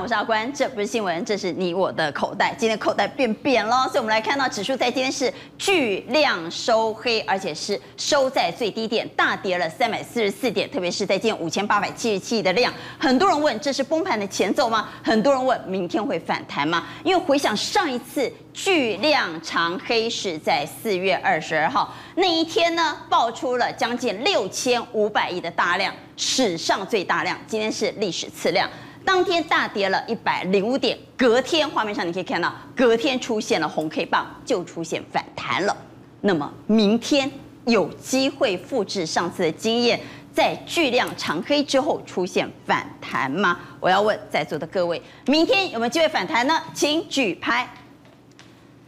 我是阿关，这不是新闻，这是你我的口袋。今天口袋变扁了，所以我们来看到指数在今天是巨量收黑，而且是收在最低点，大跌了三百四十四点，特别是在今天五千八百七十七亿的量。很多人问，这是崩盘的前奏吗？很多人问，明天会反弹吗？因为回想上一次巨量长黑是在四月二十二号那一天呢，爆出了将近六千五百亿的大量，史上最大量。今天是历史次量。当天大跌了一百零五点，隔天画面上你可以看到，隔天出现了红 K 棒，就出现反弹了。那么明天有机会复制上次的经验，在巨量长黑之后出现反弹吗？我要问在座的各位，明天有没有机会反弹呢？请举牌。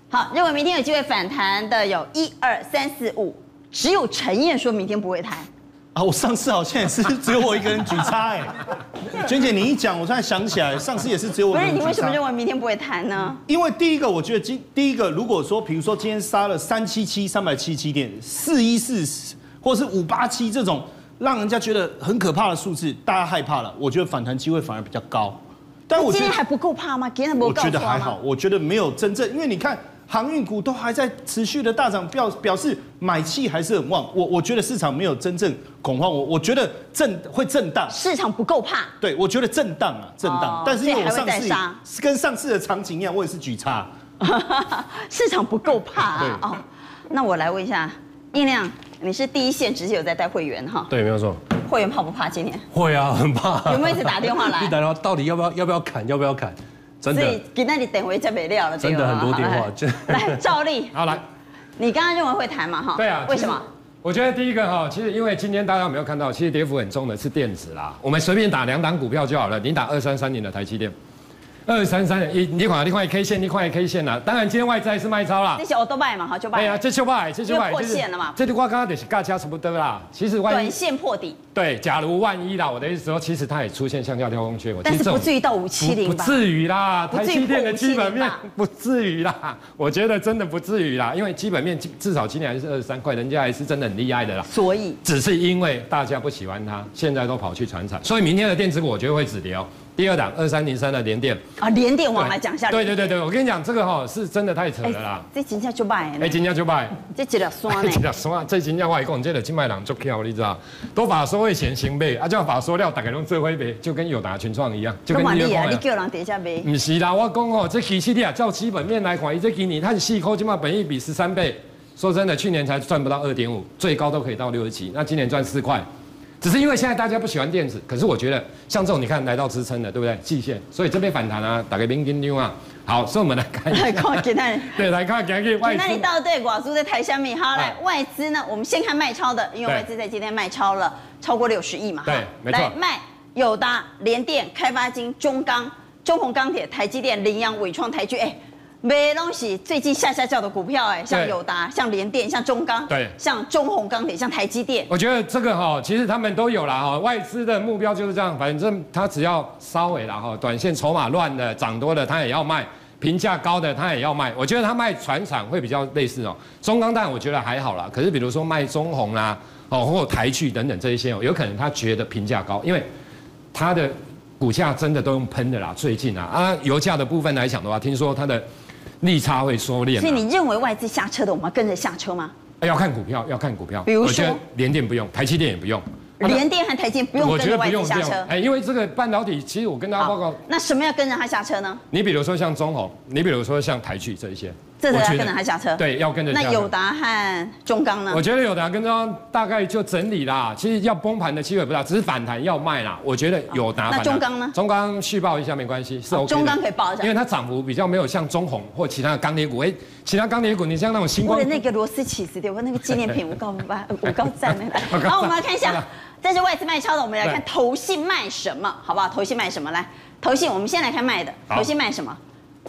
好，认为明天有机会反弹的有一二三四五，只有陈燕说明天不会弹。啊，我上次好像也是 只有我一个人举叉哎，娟姐你一讲，我突然想起来，上次也是只有我一个人。不是，你为什么认为明天不会弹呢？因为第一个，我觉得今第一个，如果说比如说今天杀了三七七三百七十七点四一四，或者是五八七这种让人家觉得很可怕的数字，大家害怕了，我觉得反弹机会反而比较高。但我觉得今天还不够怕吗？今天不够怕吗？我觉得还好，我觉得没有真正，因为你看。航运股都还在持续的大涨，表表示买气还是很旺。我我觉得市场没有真正恐慌，我我觉得震会震荡，市场不够怕。对，我觉得震荡啊，震荡。哦、但是因为我上次跟上次的场景一样，我也是举叉。市场不够怕啊。哦，那我来问一下，胤亮，你是第一线直接有在带会员哈？对，没有错。会员怕不怕今天？会啊，很怕。有没有一直打电话来？一打电话，到底要不要要不要砍？要不要砍？真的，所以给那你等回就没料了。真的很多电话。来，照例，好来，你刚刚认为会谈嘛？哈，对啊。为什么？我觉得第一个哈，其实因为今天大家有没有看到，其实跌幅很重的是电子啦。我们随便打两档股票就好了，你打二三三零的台积电。二三三，你你看，你看 K 线，你看 K 线啦。当然，今天外资还是卖超啦。这些我都卖嘛，好就卖。对啊，这就卖，这就卖。破线了嘛？这句话刚刚得是价差差不多啦。其实万一短线破底。对，假如万一啦，我的意思说，其实它也出现向下跳空缺口。但是不至于到五七零吧？不至于啦，台积电的基本面不至于啦。我觉得真的不至于啦，因为基本面至少今年还是二十三块，人家还是真的很厉害的啦。所以只是因为大家不喜欢它，现在都跑去传产，所以明天的电子股我觉得会止跌哦。第二档二三零三的联电啊，联电我来讲一下。对对对对，我跟你讲这个哈是真的太扯了啦。这金价就卖。哎，金价就卖。这几条酸呢？几条酸？这真正 我讲，这个金麦郎做票，你知道？都法说会先行卖，啊，叫法说料大概拢做会卖，就跟友达群创一样。就跟你讲。你叫人底下呗？不是啦，我讲哦，这其实你啊，照基本面来看，这几年它是四块，起码本益比十三倍。说真的，去年才赚不到二点五，最高都可以到六十几，那今年赚四块。只是因为现在大家不喜欢电子，可是我觉得像这种你看来到支撑的，对不对？季线，所以这边反弹啊，打个兵金牛啊。好，所以我们来看一下。来看今天。对，来看今天外资。那你到对寡叔在台下面，好来外资呢？我们先看卖超的，因为外资在今天卖超了超过六十亿嘛。对，没错。来卖友达、联电、开发金、中钢、中宏钢铁、台积电、羚羊、纬创、台聚，哎。没东西，最近下下叫的股票，哎，像友达、像联电、像中钢，对，像中红钢铁、像台积电。我觉得这个哈，其实他们都有啦哈。外资的目标就是这样，反正他只要稍微啦哈，短线筹码乱的、涨多的，他也要卖；评价高的，他也要卖。我觉得他卖船产会比较类似哦。中钢弹我觉得还好啦，可是比如说卖中红啦，哦，或台聚等等这一些哦，有可能他觉得评价高，因为他的股价真的都用喷的啦。最近啊啊，油价的部分来讲的话，听说他的。利差会收敛，所以你认为外资下车的，我们要跟着下车吗？要看股票，要看股票。比如说，联电不用，台积电也不用。联电和台积不用跟着外资下车。哎，因为这个半导体，其实我跟大家报告，那什么要跟着它下车呢？你比如说像中红，你比如说像台积这一些。这要跟着他下车，对，要跟着。那友达和中钢呢？我觉得友达跟中钢大概就整理啦，其实要崩盘的机会不大，只是反弹要卖啦。我觉得友达。那中钢呢？中钢续报一下没关系，是 OK。中钢可以报一下，因为它涨幅比较没有像中红或其他的钢铁股。哎，其他钢铁股，你像那种星光。我的那个螺丝起子的，我那个纪念品，我告诉吧，我告赞的。好，我们来看一下，这是外资卖超的，我们来看投信卖什么，好不好？投信卖什么？来，投信，我们先来看卖的，投信卖什么？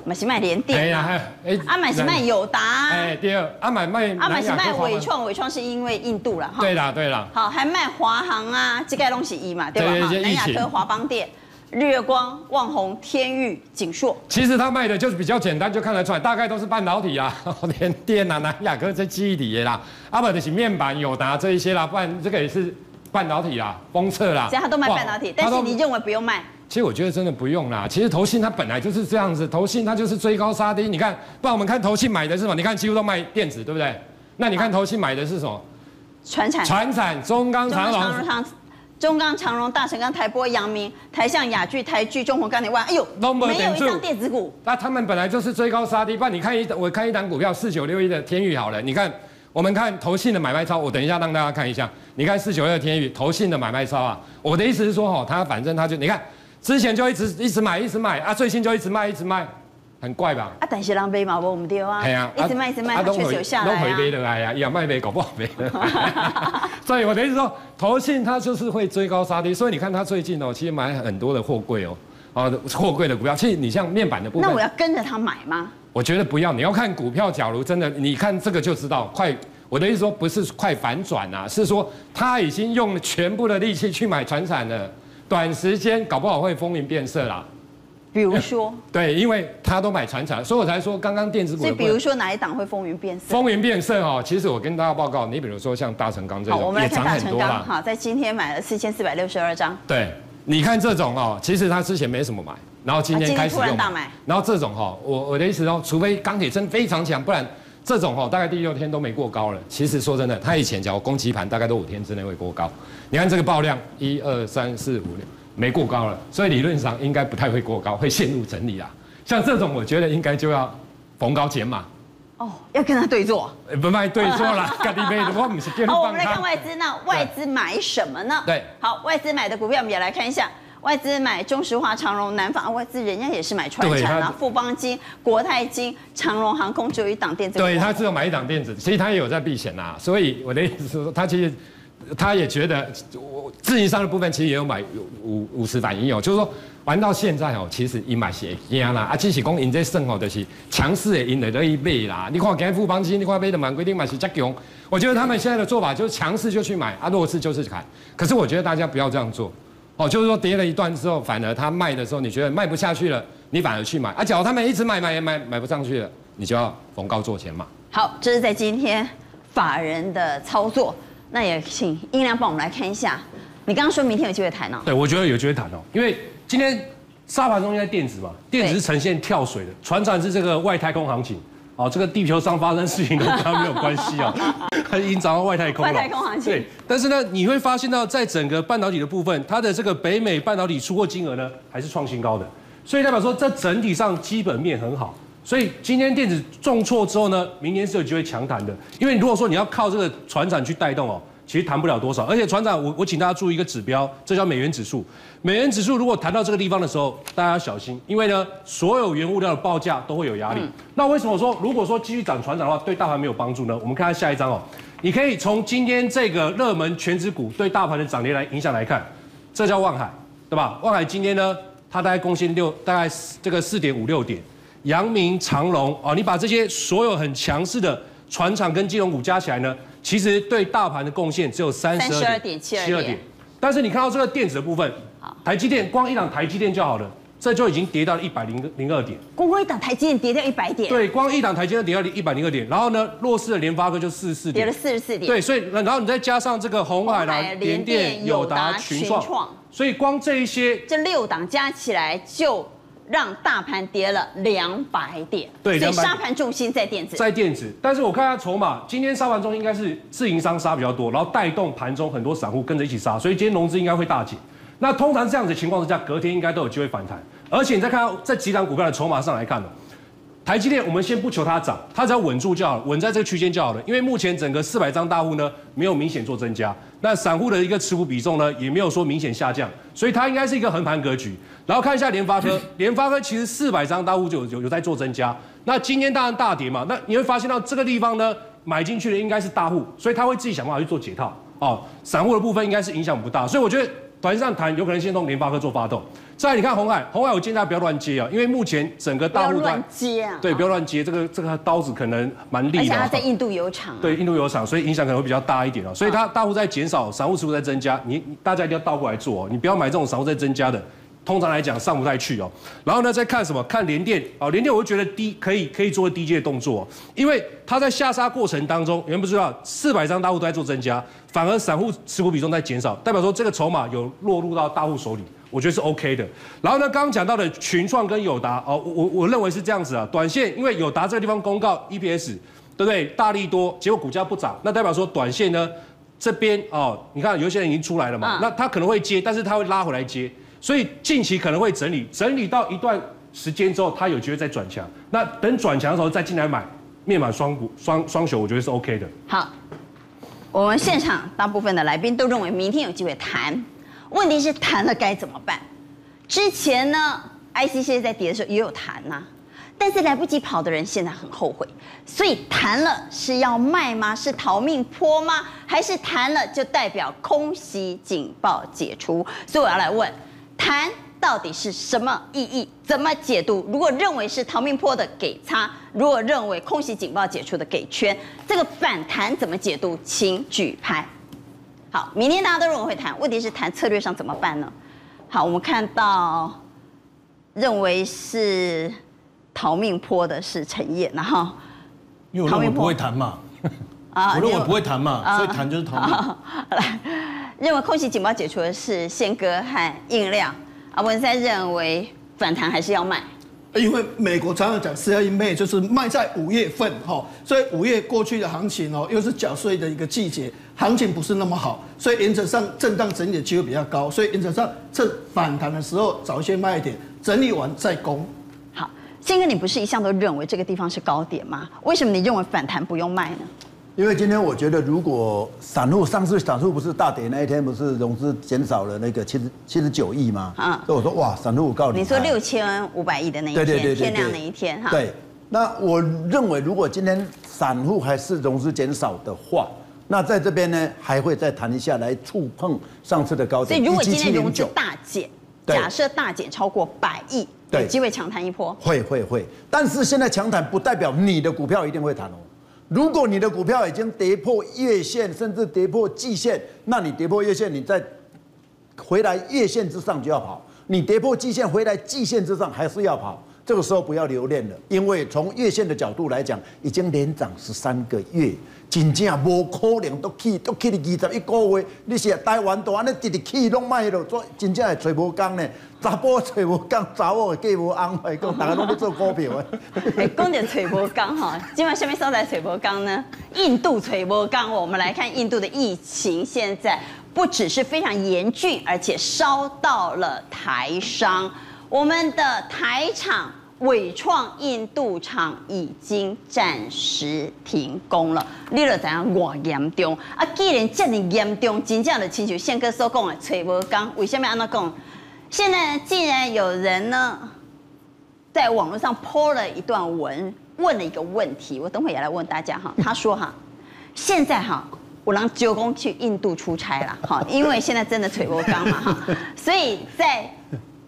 买是卖联电，哎呀，哎，阿买是卖友达，哎，第二，阿买卖，阿买是卖伟创，伟创是因为印度了哈，对啦，对啦，好，还卖华航啊，这个东西一嘛，对吧？南亚科、华邦电、日月光、旺宏、天域、景硕，其实他卖的就是比较简单，就看得出来，大概都是半导体啊，联电啊，南亚科这记忆体啦，阿买的是面板、友达这一些啦，不然这个也是半导体啦，封测啦，所以他都卖半导体，但是你认为不用卖？其实我觉得真的不用啦。其实投信它本来就是这样子，投信它就是追高杀低。你看，不然我们看投信买的是什么？你看几乎都卖电子，对不对？那你看投信买的是什么？传产。传产，中钢、长荣。中钢、长荣、大成钢、台玻、阳明、台橡、亚巨、台聚、中鸿钢铁万，哎呦，没有一张电子股。那他们本来就是追高杀低。不然你看一，我看一档股票四九六一的天宇好了，你看，我们看投信的买卖超，我等一下让大家看一下。你看四九二天宇投信的买卖超啊，我的意思是说，哈，他反正他就你看，之前就一直一直买一直买啊，最近就一直卖一直卖。很怪吧？啊，但是人买嘛，我们丢啊。一直卖一直卖，确实有下来啊。都回杯的来呀，也卖杯搞不好没。所以我的意思说，投信它就是会追高杀低，所以你看它最近哦，其实买很多的货柜哦，啊，货柜的股票。其实你像面板的部分，那我要跟着它买吗？我觉得不要，你要看股票。假如真的，你看这个就知道快。我的意思说，不是快反转啊，是说他已经用了全部的力气去买船产了，短时间搞不好会风云变色啦。比如说，对，因为他都买船产，所以我才说刚刚电子股。所以比如说哪一档会风云变色？风云变色哦，其实我跟大家报告，你比如说像大成钢这种，也涨很多了。好，在今天买了四千四百六十二张。对，你看这种哦，其实他之前没什么买，然后今天开始用。然后这种哈，我我的意思说，除非钢铁真非常强，不然这种哈，大概第六天都没过高了。其实说真的，他以前讲攻击盘，大概都五天之内会过高。你看这个爆量，一二三四五六。没过高了，所以理论上应该不太会过高，会陷入整理啦。像这种，我觉得应该就要逢高减码。哦，要跟他对坐？不卖对坐了，好，我们来看外资，那外资买什么呢？对，好，外资买的股票我们也来看一下。外资买中石化、长荣、南方，外资人家也是买传产啊，富邦金、国泰金、长荣航空，只有一档电子。对，他只有买一档电子，其实他也有在避险呐。所以我的意思是说，他其实。他也觉得，我自营商的部分其实也有买五五十反应哦，就是说玩到现在哦，其实伊买是赢啦，啊，只是讲赢在胜哦，就是强势的赢得了一倍啦。你看今日富邦金，你看买的满规定买是加强，我觉得他们现在的做法就是强势就去买，啊，弱势就是砍。可是我觉得大家不要这样做，哦，就是说跌了一段之后，反而他卖的时候，你觉得卖不下去了，你反而去买，啊，假如他们一直买买买买不上去了，你就要逢高做钱嘛。好，这是在今天法人的操作。那也请英良帮我们来看一下，你刚刚说明天有机会谈哦。对，我觉得有机会谈哦，因为今天沙盘中心在电子嘛，电子是呈现跳水的，船产是这个外太空行情，哦，这个地球上发生事情都跟他没有关系啊，它已经涨到外太空了。外太空行情。对，但是呢，你会发现到在整个半导体的部分，它的这个北美半导体出货金额呢还是创新高的，所以代表说这整体上基本面很好。所以今天电子重挫之后呢，明年是有机会强弹的。因为如果说你要靠这个船长去带动哦，其实弹不了多少。而且船长，我我请大家注意一个指标，这叫美元指数。美元指数如果弹到这个地方的时候，大家要小心，因为呢，所有原物料的报价都会有压力。嗯、那为什么说如果说继续涨船长的话，对大盘没有帮助呢？我们看看下一张哦，你可以从今天这个热门全值股对大盘的涨跌来影响来看，这叫望海，对吧？望海今天呢，它大概贡献六，大概这个四点五六点。阳明、长隆啊，你把这些所有很强势的船厂跟金融股加起来呢，其实对大盘的贡献只有三十二点七二点。但是你看到这个电子的部分，台积电光一档台积电就好了，这就已经跌到了一百零零二点。光光一档台积电跌掉一百点。对，光一档台积电跌到一百零二点，然后呢，弱势的联发科就四十四点，跌了四十四点。对，所以然后你再加上这个红海啦、联电、友达、群创，所以光这一些，这六档加起来就。让大盘跌了两百点，对，所以沙盘重心在电子，在电子。但是我看下筹码，今天沙盘中应该是自营商杀比较多，然后带动盘中很多散户跟着一起杀，所以今天融资应该会大减。那通常这样子的情况之下，隔天应该都有机会反弹。而且你再看到这几档股票的筹码上来看呢。台积电，我们先不求它涨，它只要稳住就好了，稳在这个区间就好了。因为目前整个四百张大户呢，没有明显做增加，那散户的一个持股比重呢，也没有说明显下降，所以它应该是一个横盘格局。然后看一下联发科，联发科其实四百张大户就有有有在做增加，那今天当然大跌嘛，那你会发现到这个地方呢，买进去的应该是大户，所以他会自己想办法去做解套哦。散户的部分应该是影响不大，所以我觉得。短上谈有可能先从联发科做发动，再来你看红海，红海我建议大家不要乱接啊，因为目前整个大户乱接啊，对，不要乱接，这个这个刀子可能蛮利的。而且它在印度有厂，对，印度有厂，所以影响可能会比较大一点哦。所以它大户在减少，散户似乎在增加，你大家一定要倒过来做哦，你不要买这种散户在增加的，通常来讲上不太去哦。然后呢，再看什么？看联电哦，联电我就觉得低可以可以做低阶的动作，因为它在下杀过程当中，原不知道四百张大户都在做增加，反而散户持股比重在减少，代表说这个筹码有落入到大户手里，我觉得是 OK 的。然后呢，刚刚讲到的群创跟友达哦，我我认为是这样子啊，短线因为友达这个地方公告 EPS 对不对？大力多，结果股价不涨，那代表说短线呢？这边哦，你看有些人已经出来了嘛，嗯、那他可能会接，但是他会拉回来接，所以近期可能会整理，整理到一段时间之后，他有机会再转强。那等转强的时候再进来买，面板双股双双雄，我觉得是 OK 的。好，我们现场大部分的来宾都认为明天有机会谈，问题是谈了该怎么办？之前呢，IC 现在在跌的时候也有谈呐、但是来不及跑的人现在很后悔，所以谈了是要卖吗？是逃命坡吗？还是谈了就代表空袭警报解除？所以我要来问，弹到底是什么意义？怎么解读？如果认为是逃命坡的给叉，如果认为空袭警报解除的给圈，这个反弹怎么解读？请举牌。好，明天大家都认为会谈，问题是谈策略上怎么办呢？好，我们看到认为是。逃命坡的是陈燕，然后因为我认为不会谈嘛，啊，我认为不会谈嘛，所以谈就是逃命。来，认为空袭警报解除的是宪哥和印量，啊，文山认为反弹还是要卖，因为美国常常讲 sell in May，就是卖在五月份哈，所以五月过去的行情哦，又是缴税的一个季节，行情不是那么好，所以原则上震荡整理的机会比较高，所以原则上趁反弹的时候早一些卖一点，整理完再攻。宪哥，你不是一向都认为这个地方是高点吗？为什么你认为反弹不用卖呢？因为今天我觉得，如果散户上次散户不是大跌那一天，不是融资减少了那个七十七十九亿吗？啊、嗯，所以我说哇，散户告你。你说六千五百亿的那一天，对对对对对天亮那一天哈。对，那我认为如果今天散户还是融资减少的话，那在这边呢还会再谈一下来触碰上次的高点。所以如果今天融资大减，假设大减超过百亿。有机会强弹一波，会会会，但是现在强弹不代表你的股票一定会弹哦。如果你的股票已经跌破月线，甚至跌破季线，那你跌破月线，你再回来月线之上就要跑；你跌破季线回来季线之上还是要跑。这个时候不要留恋了，因为从月线的角度来讲，已经连涨十三个月。真正无可能都去都去了二十一个月，你是台湾都安尼直直去拢卖了，做真正会揣无工呢？查甫找无工，查某嫁无安排讲大家拢在做股票的。哎，讲到找无工哈，今晚下面所在找无工呢？印度找无工，我们来看印度的疫情，现在不只是非常严峻，而且烧到了台商，我们的台厂。纬创印度厂已经暂时停工了，你了怎样？我严重啊！既然这么严重，真正的亲像宪哥所讲的找无工，为什么安那讲？现在竟然有人呢，在网络上 po 了一段文，问了一个问题，我等会也来问大家哈。他说哈，现在哈，我让九公去印度出差了哈，因为现在真的找无工嘛哈，所以在。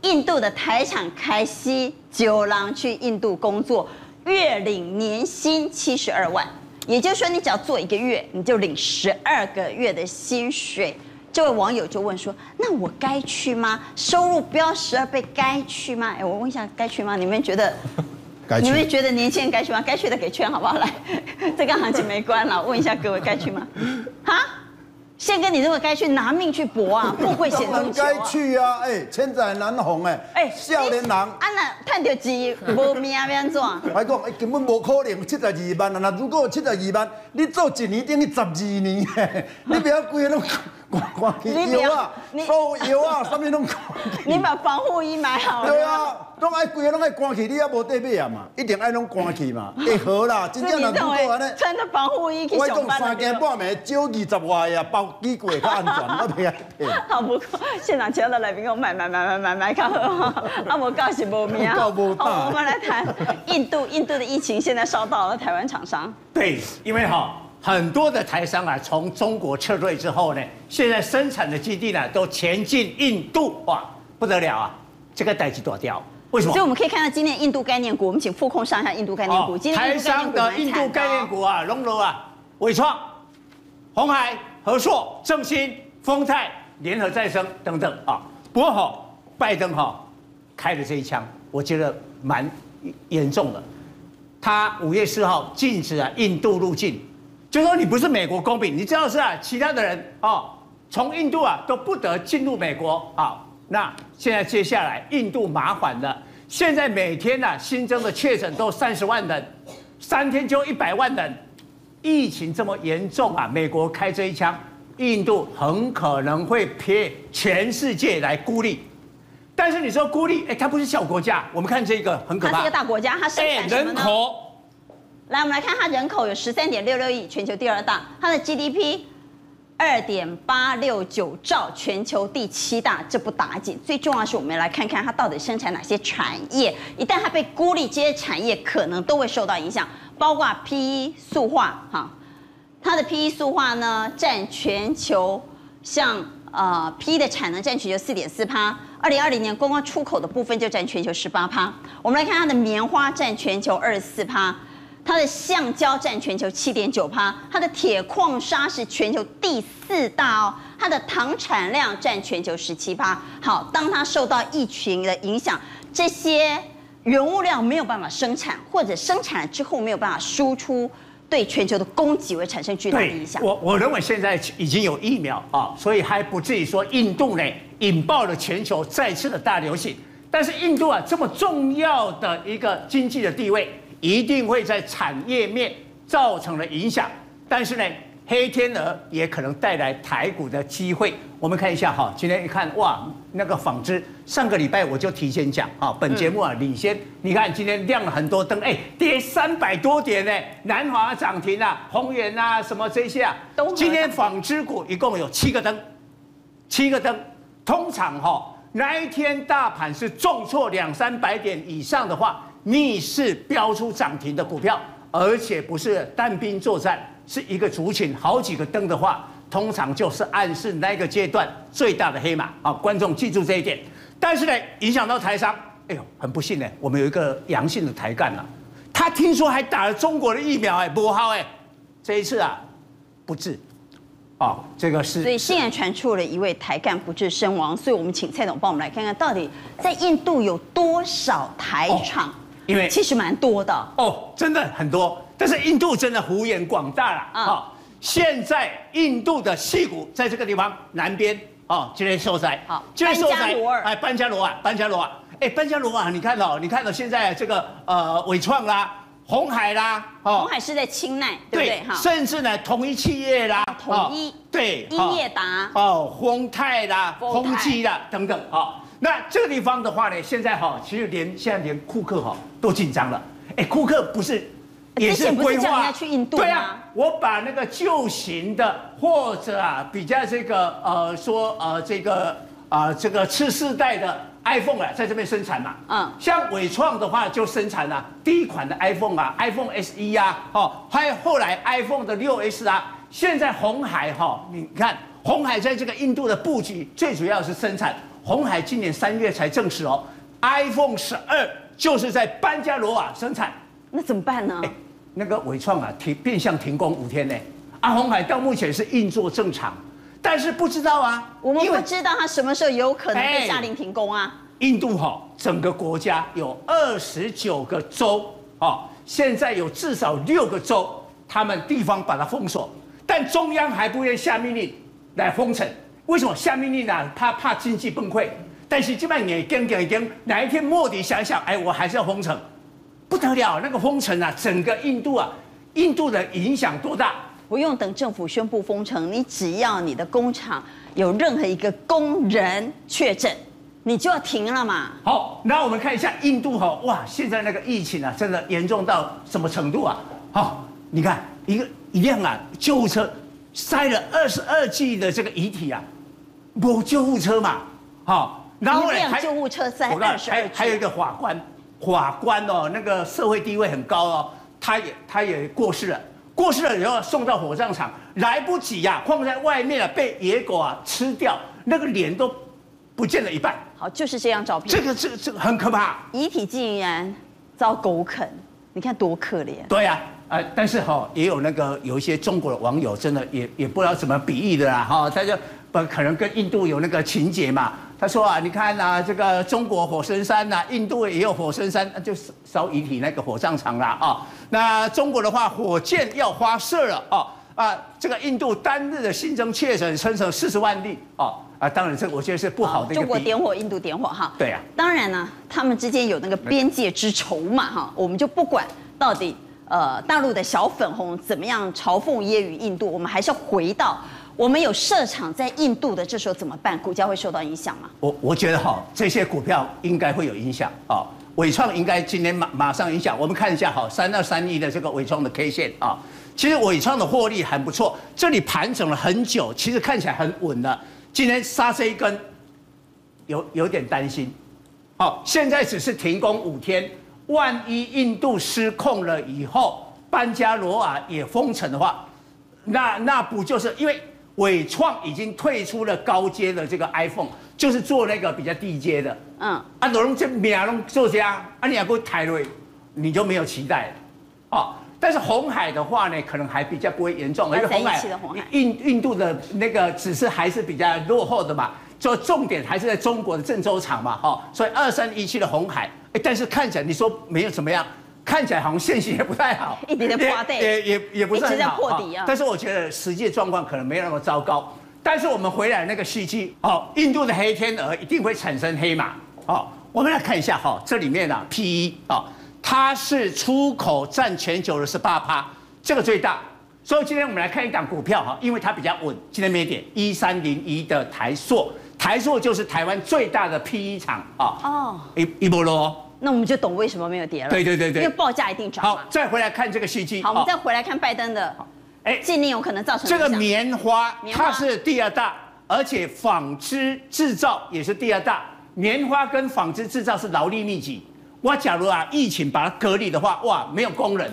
印度的台厂开西九郎去印度工作，月领年薪七十二万，也就是说，你只要做一个月，你就领十二个月的薪水。这位网友就问说：“那我该去吗？收入不要十二倍，该去吗？”哎，我问一下，该去吗？你们觉得？该去。你们觉得年轻人该去吗？该去的给圈好不好？来，这跟行情没关了。问一下各位，该去吗？哈？宪哥，你认为该去拿命去搏啊？富贵险中求啊！该去啊！哎、欸，千载难逢哎！哎，少年人，啊那赚到钱无命要安怎？我讲，根本无可能七十二万啊！那如果有七十二万，你做一年等于十二年，你不要贵了。挂起油啊，收油啊，上面拢。你把防护衣买好了。对啊，拢爱贵啊，拢爱关起，你也无得买啊嘛，一定爱拢关起嘛。会好啦，真正若如果安尼，穿着防护衣去上班。我讲三更半暝，少二十外呀，包几过较安全，我袂爱骗。好不过，现场其他的来宾给我买买买买买买较好哈。啊，无告是无命。好，我们来谈印度，印度的疫情现在烧到了台湾厂商。对，因为哈。很多的台商啊，从中国撤退之后呢，现在生产的基地呢都前进印度，哇，不得了啊！这个代志大条，为什么？所以我们可以看到今天印度概念股，我们请副控上一下印度概念股。哦、今天台商的印度概念股啊，龙楼啊，伟创、鸿海、和硕、正新、丰泰、联合再生等等啊。不过哈，拜登哈开的这一枪，我觉得蛮严重的。他五月四号禁止啊印度入境，就说你不是美国公民，你知道是啊，其他的人哦，从印度啊都不得进入美国好。那现在接下来印度麻烦了，现在每天啊新增的确诊都三十万人，三天就一百万人，疫情这么严重啊，美国开这一枪，印度很可能会撇全世界来孤立。但是你说孤立，哎，它不是小国家。我们看这个很可怕，它是一个大国家，它生产什么呢？人口。来，我们来看它人口有十三点六六亿，全球第二大。它的 GDP 二点八六九兆，全球第七大，这不打紧。最重要是，我们来看看它到底生产哪些产业。一旦它被孤立，这些产业可能都会受到影响，包括 PE 塑化，哈，它的 PE 塑化呢，占全球像。呃，PE 的产能占全球四点四趴，二零二零年光光出口的部分就占全球十八趴。我们来看它的棉花占全球二十四趴，它的橡胶占全球七点九趴，它的铁矿砂是全球第四大哦，它的糖产量占全球十七趴。好，当它受到疫情的影响，这些原物料没有办法生产，或者生产了之后没有办法输出。对全球的供给会产生巨大的影响。我我认为现在已经有疫苗啊，所以还不至于说印度呢引爆了全球再次的大流行。但是印度啊这么重要的一个经济的地位，一定会在产业面造成了影响。但是呢。黑天鹅也可能带来台股的机会。我们看一下哈，今天一看哇，那个纺织，上个礼拜我就提前讲啊，本节目啊领先。你看今天亮了很多灯，哎，跌三百多点呢，南华涨停啊，宏源啊，什么这些啊，都今天纺织股一共有七个灯，七个灯。通常哈，那一天大盘是重挫两三百点以上的话，逆势飙出涨停的股票，而且不是单兵作战。是一个族群，好几个灯的话，通常就是暗示那个阶段最大的黑马啊！观众记住这一点。但是呢，影响到台商，哎呦，很不幸呢，我们有一个阳性的台干了，他听说还打了中国的疫苗，哎，不好哎，这一次啊，不治，哦，这个是。所以现在传出了一位台干不治身亡，所以我们请蔡总帮我们来看看到底在印度有多少台厂，因为其实蛮多的哦，真的很多。但是印度真的幅员广大了啊、哦！现在印度的矽谷在这个地方南边哦，今天受灾。好，今天受灾。哎，班加罗尔，班加罗尔，哎，班加罗尔，你看哦，你看到现在这个呃伟创啦，红海啦，哦，红海是在清奈，对不对？哈，甚至呢统一企业啦，统一，对，英业达，哦，丰泰啦，丰基啦等等，好，那这个地方的话呢，现在哈，其实连现在连库克哈都紧张了，哎，库克不是。也是规划？去印度，对啊，我把那个旧型的或者啊比较这个呃说呃这个啊、呃、这个次世代的 iPhone 啊在这边生产嘛，嗯，像伟创的话就生产了第一款的 iPhone 啊，iPhone SE 啊，哦，还有后来 iPhone 的六 S 啊，现在红海哈，你看红海在这个印度的布局最主要是生产，鸿海今年三月才证实哦，iPhone 十二就是在班加罗瓦生产，那怎么办呢？那个伟创啊，停变相停工五天呢。阿鸿海到目前是运作正常，但是不知道啊，我们不知道他什么时候有可能被下令停工啊。印度哈，整个国家有二十九个州啊，现在有至少六个州，他们地方把它封锁，但中央还不愿意下命令来封城。为什么下命令呢？他怕经济崩溃。但是这半年跟跟跟，哪一天莫迪想想，哎，我还是要封城。不得了，那个封城啊，整个印度啊，印度的影响多大？不用等政府宣布封城，你只要你的工厂有任何一个工人确诊，你就要停了嘛。好，那我们看一下印度哈，哇，现在那个疫情啊，真的严重到什么程度啊？好，你看一个一辆啊救护车塞了二十二具的这个遗体啊，不救护车嘛，好，然后呢，救护车塞二十二具，还有一个法官。法官哦，那个社会地位很高哦，他也他也过世了，过世了以后送到火葬场，来不及呀、啊，放在外面啊，被野狗啊吃掉，那个脸都不见了一半。好，就是这张照片。这个这个这个很可怕，遗体竟然遭狗啃，你看多可怜。对呀、啊，呃，但是哈、哦，也有那个有一些中国的网友真的也也不知道怎么比喻的啦，哈、哦，他就不可能跟印度有那个情节嘛，他说啊，你看啊，这个中国火神山呐、啊，印度也有火神山，那就烧遗体那个火葬场啦啊。那中国的话，火箭要发射了啊啊，这个印度单日的新增确诊生成四十万例啊啊，当然这个我觉得是不好的一个。中国点火，印度点火哈。对啊。当然呢，他们之间有那个边界之仇嘛哈，我们就不管到底呃大陆的小粉红怎么样嘲讽揶揄印度，我们还是要回到。我们有设厂在印度的，这时候怎么办？股价会受到影响吗？我我觉得哈，这些股票应该会有影响啊。伟创应该今天马马上影响。我们看一下哈，三二三一的这个伟创的 K 线啊，其实伟创的获利很不错，这里盘整了很久，其实看起来很稳了。今天杀这一根，有有点担心。好，现在只是停工五天，万一印度失控了以后，班加罗尔也封城的话，那那不就是因为？纬创已经退出了高阶的这个 iPhone，就是做那个比较低阶的。嗯，啊，罗龙这名龙作家，啊，你要给我抬瑞，你就没有期待了。啊，但是红海的话呢，可能还比较不会严重，因为红海印印度的那个只是还是比较落后的嘛，就重点还是在中国的郑州厂嘛，哈，所以二三一七的红海，哎，但是看起来你说没有怎么样。看起来好像线型也不太好，一点点破底，也也也不是很好，破底啊。但是我觉得实际状况可能没有那么糟糕。但是我们回来那个戏机，哦，印度的黑天鹅一定会产生黑马。哦，我们来看一下哈，这里面啊，PE 啊，它是出口占全球的十八趴，这个最大。所以今天我们来看一档股票哈，因为它比较稳。今天没点一三零一的台塑，台塑就是台湾最大的 PE 厂啊。哦，一一波罗。那我们就懂为什么没有跌了。对对对对，因为报价一定涨。好，再回来看这个细机。好，我们再回来看拜登的，哎，禁令有可能造成这个棉花，它是第二大，而且纺织制造也是第二大。棉花跟纺织制造是劳力密集。我，假如啊疫情把它隔离的话，哇，没有工人，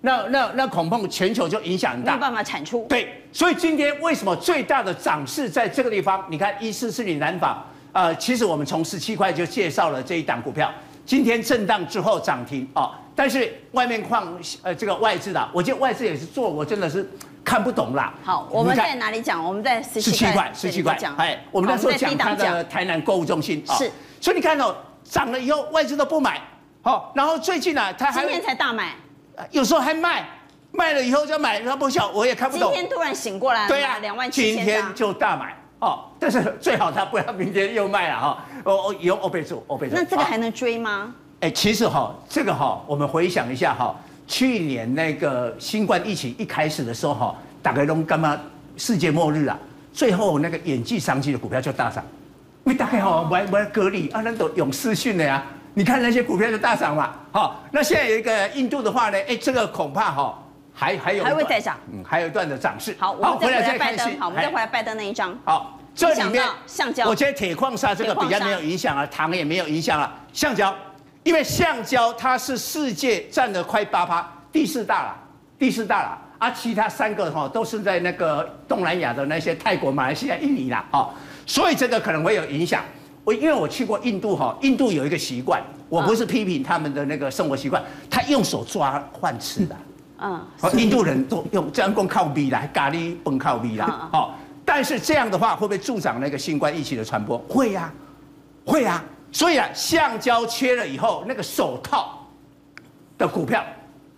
那那那恐怕全球就影响很大，没有办法产出。对，所以今天为什么最大的涨势在这个地方？你看一四四零南纺，呃，其实我们从十七块就介绍了这一档股票。今天震荡之后涨停哦，但是外面矿呃这个外资的，我觉得外资也是做，我真的是看不懂啦。好，我们在哪里讲？我们在十七块，十七块讲。哎，我们那时候讲它的台南购物中心啊。是，所以你看哦，涨了以后外资都不买，好，然后最近呢，它还今天才大买，有时候还卖，卖了以后就买，他不晓我也看不懂。今天突然醒过来，对呀，两万七千，今天就大买。哦，但是最好他不要明天又卖了哈。哦哦，以后我备注，哦备注。那这个还能追吗？哎，其实哈，这个哈，我们回想一下哈，去年那个新冠疫情一开始的时候哈，大概都干嘛？世界末日啊，最后那个演技商机的股票就大涨，因为大概哈玩玩隔离啊，那都有视讯的呀。你看那些股票就大涨嘛。好，那现在有一个印度的话呢，哎，这个恐怕哈还还有还会再涨，嗯，还有一段的涨势。好，我们再回来拜登，好，我们再回来拜登那一张。好，这里面橡胶，我觉得铁矿砂这个比较没有影响啊，糖也没有影响啊，橡胶。因为橡胶它是世界占了快八趴，第四大了，第四大了，啊、其他三个哈都是在那个东南亚的那些泰国、马来西亚、印尼啦，哈，所以这个可能会有影响。我因为我去过印度哈，印度有一个习惯，我不是批评他们的那个生活习惯，他用手抓饭吃的，嗯，印度人都用这样光靠鼻来咖喱崩靠鼻啦，好，但是这样的话会不会助长那个新冠疫情的传播？会呀、啊，会呀、啊。所以啊，橡胶缺了以后，那个手套的股票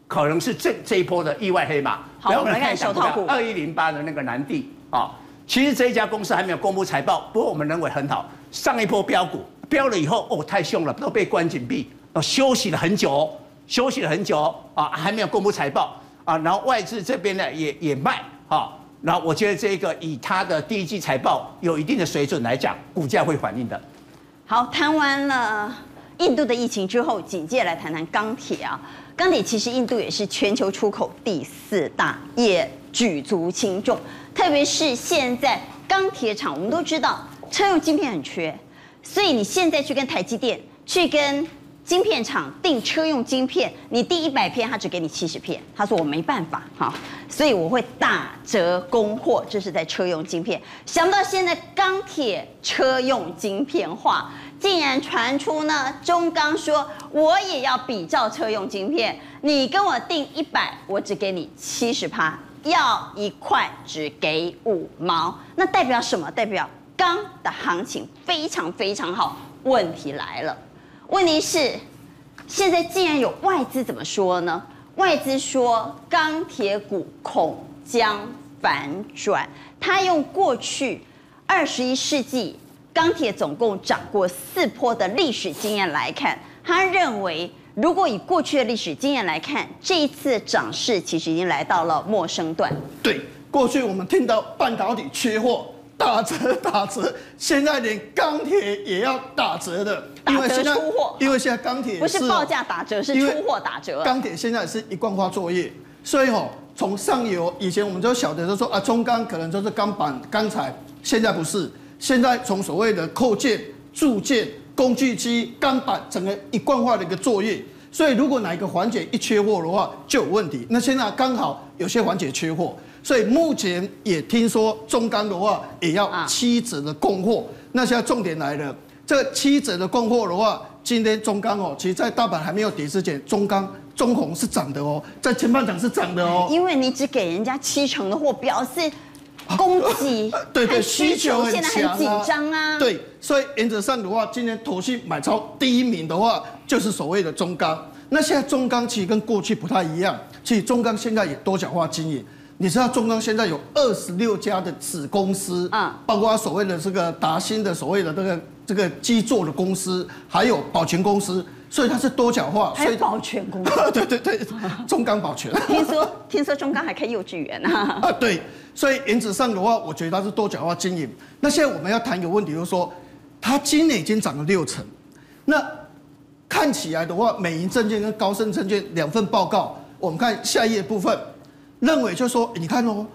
可能是这这一波的意外黑马。好，我们来看手套股二一零八的那个南地啊，其实这一家公司还没有公布财报，不过我们认为很好。上一波标股标了以后，哦，太凶了，都被关紧闭，哦，休息了很久，休息了很久啊，还没有公布财报啊。然后外资这边呢也也卖啊，然后我觉得这个以它的第一季财报有一定的水准来讲，股价会反应的。好，谈完了印度的疫情之后，紧接着来谈谈钢铁啊。钢铁其实印度也是全球出口第四大，也举足轻重。特别是现在钢铁厂，我们都知道车用晶片很缺，所以你现在去跟台积电去跟。晶片厂订车用晶片，你订一百片，他只给你七十片。他说我没办法哈，所以我会打折供货。这是在车用晶片。想不到现在钢铁车用晶片化，竟然传出呢，中钢说我也要比照车用晶片，你跟我订一百，我只给你七十趴，要一块只给五毛。那代表什么？代表钢的行情非常非常好。问题来了，问题是现在既然有外资怎么说呢？外资说钢铁股恐将反转，他用过去二十一世纪钢铁总共涨过四波的历史经验来看，他认为。如果以过去的历史经验来看，这一次涨势其实已经来到了陌生段。对，过去我们听到半导体缺货、打折、打折，现在连钢铁也要打折的，打折出货。因为现在钢铁不是报价打折，是出货打折。钢铁现在是一贯化作业，所以吼，从上游以前我们就晓得就说啊，中钢可能就是钢板、钢材，现在不是，现在从所谓的扣件、铸件。工具机、钢板，整个一贯化的一个作业，所以如果哪一个环节一缺货的话，就有问题。那现在刚好有些环节缺货，所以目前也听说中钢的话也要七折的供货。那现在重点来了，这七折的供货的话，今天中钢哦，其实在大盘还没有跌之前，中钢、中红是涨的哦，在前半场是涨的哦。因为你只给人家七成的货，表示。供给对 对，需求现在很，紧张啊。对，所以原则上的话，今天投信买超第一名的话，就是所谓的中钢。那现在中钢其实跟过去不太一样，其实中钢现在也多角化经营。你知道中钢现在有二十六家的子公司，啊，包括所谓的这个达新的所谓的这个这个基座的公司，还有保全公司。所以它是多角化，还有保全公司，对对对，中钢保全。听说听说中钢还开幼稚园啊？啊，对。所以原则上的话，我觉得它是多角化经营。那现在我们要谈一个问题，就是说，它今年已经涨了六成。那看起来的话，美银证券跟高盛证券两份报告，我们看下一页部分，认为就是说，你看哦，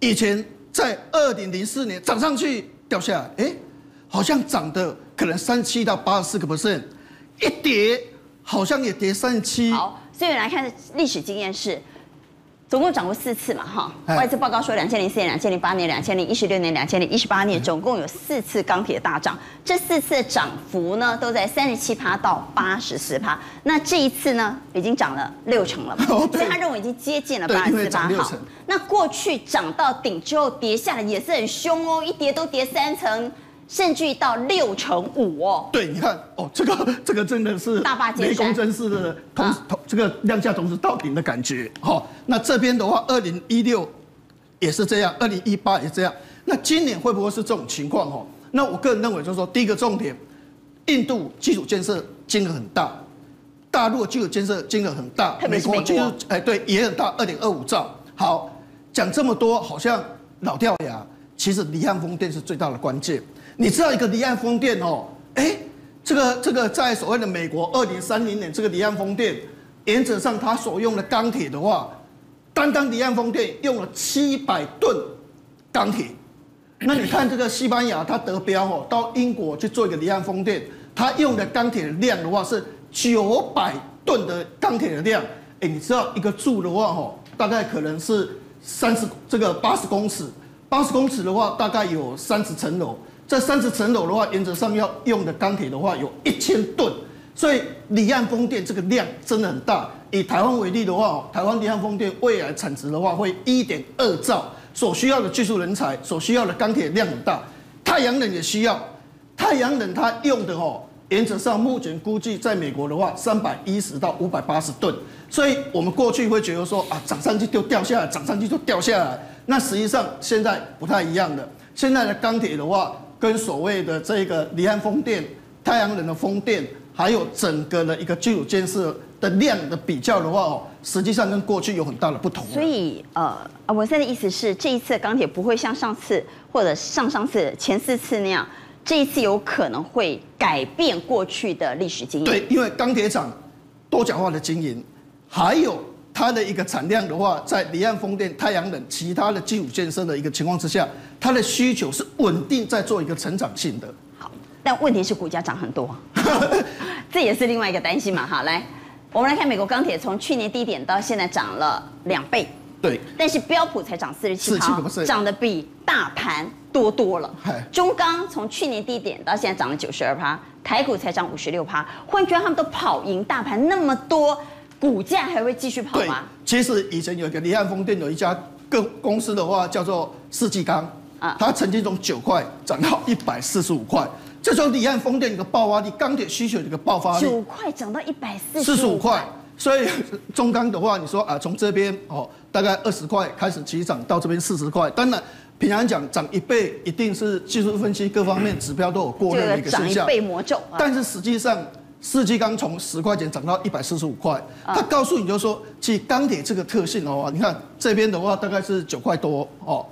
以前在二零零四年涨上去掉下来，哎，好像涨的可能三七到八十四个 percent。一跌好像也跌三七。好，所以来看历史经验是，总共涨过四次嘛，哈。外资报告说，两千零四年、两千零八年、两千零一十六年、两千零一十八年，总共有四次钢铁大涨。这四次的涨幅呢，都在三十七趴到八十四趴。那这一次呢，已经涨了六成了嘛，所以他认为已经接近了八十四趴。好，那过去涨到顶之后跌下来也是很凶哦，一跌都跌三成。甚至到六成五哦，对，你看哦，这个 这个真的是大坝雷公真是的同时同这个量价同时到顶的感觉。好，那这边的话，二零一六也是这样，二零一八也是这样。那今年会不会是这种情况？哈，那我个人认为就是说，第一个重点，印度基础建设金额很大，大陆基础建设金额很大，美国基础哎对也很大，二点二五兆。好，讲这么多好像老掉牙，其实离岸风电是最大的关键。你知道一个离岸风电哦，哎，这个这个在所谓的美国二零三零年，这个离岸风电原则上它所用的钢铁的话，单单离岸风电用了七百吨钢铁。那你看这个西班牙，它得标哦，到英国去做一个离岸风电，它用的钢铁的量的话是九百吨的钢铁的量。哎，你知道一个柱的话哦，大概可能是三十这个八十公尺，八十公尺的话大概有三十层楼。这三十层楼的话，原则上要用的钢铁的话有一千吨，所以离岸风电这个量真的很大。以台湾为例的话，台湾离岸风电未来产值的话会一点二兆，所需要的技术人才、所需要的钢铁量很大。太阳能也需要，太阳能它用的哦，原则上目前估计在美国的话，三百一十到五百八十吨。所以我们过去会觉得说啊，涨上去就掉下来，涨上去就掉下来。那实际上现在不太一样的，现在的钢铁的话。跟所谓的这个离岸风电、太阳能的风电，还有整个的一个基础建设的量的比较的话哦，实际上跟过去有很大的不同。所以呃，我现在的意思是，这一次钢铁不会像上次或者上上次前四次那样，这一次有可能会改变过去的历史经验。对，因为钢铁厂多角化的经营，还有。它的一个产量的话，在离岸风电、太阳能、其他的基础建设的一个情况之下，它的需求是稳定在做一个成长性的。好，但问题是股价涨很多，这也是另外一个担心嘛。好，来，我们来看美国钢铁从去年低点到现在涨了两倍，对，但是标普才涨四十七，涨得比大盘多多了。中钢从去年低点到现在涨了九十二趴，台股才涨五十六趴，换句话，他们都跑赢大盘那么多。股价还会继续跑吗？其实以前有一个离岸风电有一家公公司的话叫做世纪钢，啊它曾经从九块涨到一百四十五块，这种离岸风电一个爆发力，钢铁需求的一个爆发力，九块涨到一百四四十五块块，。所以中钢的话，你说啊，从这边哦，大概二十块开始起涨，到这边四十块。当然，平常讲涨一倍，一定是技术分析各方面指标都有过热的一个现象涨一。倍魔咒啊！但是实际上，世纪钢从十块钱涨到一百四十五块，啊。它告诉你就是说，其实钢铁这个特性哦，你看这边的话大概是九块多哦，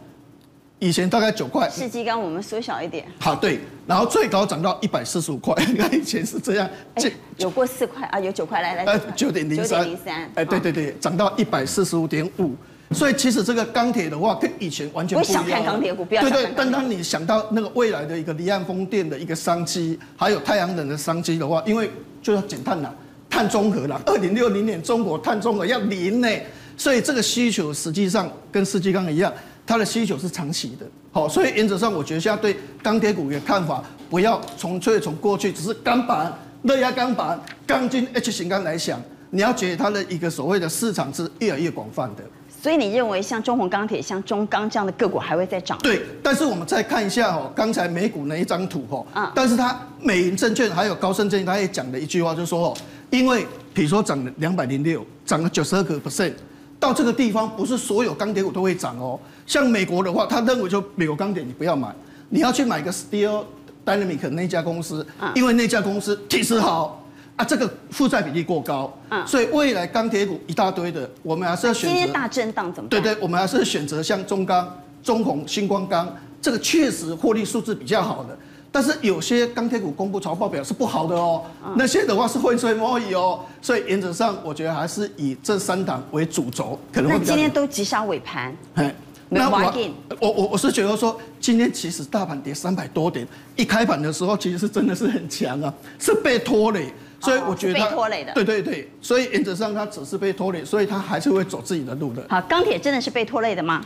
以前大概九块，四季钢我们缩小一点，好对，然后最高涨到一百四十五块，你 看以前是这样，这哎，有过四块啊，有九块，来来，呃九点零三，九点零三，哎对对对，涨到一百四十五点五。所以其实这个钢铁的话，跟以前完全不一样。不想看钢铁股不要对对但当你想到那个未来的一个离岸风电的一个商机，还有太阳能的商机的话，因为就要减碳了，碳中和了。二零六零年中国碳中和要零呢，所以这个需求实际上跟世纪钢一样，它的需求是长期的。好，所以原则上我觉得现在对钢铁股的看法，不要纯粹从过去只是钢板、热压钢板、钢筋 H 型钢来想，你要觉得它的一个所谓的市场是越来越广泛的。所以你认为像中红钢铁、像中钢这样的个股还会再涨？对，但是我们再看一下哦，刚才美股那一张图哦，嗯但是它美银证券还有高盛证券，他也讲了一句话，就是说哦，因为比如说涨了两百零六，涨了九十二个 percent，到这个地方不是所有钢铁股都会涨哦。像美国的话，他认为就美国钢铁你不要买，你要去买个 Steel Dynamic 那家公司，因为那家公司体质好。啊，这个负债比例过高，嗯所以未来钢铁股一大堆的，我们还是要选择。今天大震荡怎么办？对对，我们还是选择像中钢、中鸿、新光钢，这个确实获利数字比较好的。但是有些钢铁股公布财报表是不好的哦，那些的话是浑水摸鱼哦。所以原则上，我觉得还是以这三档为主轴，可能会。那今天都急杀尾盘，哎，没那我我我我是觉得说，今天其实大盘跌三百多点，一开盘的时候其实是真的是很强啊，是被拖累。所以我觉得被拖累的对对对，所以原则上它只是被拖累，所以它还是会走自己的路的。好，钢铁真的是被拖累的吗？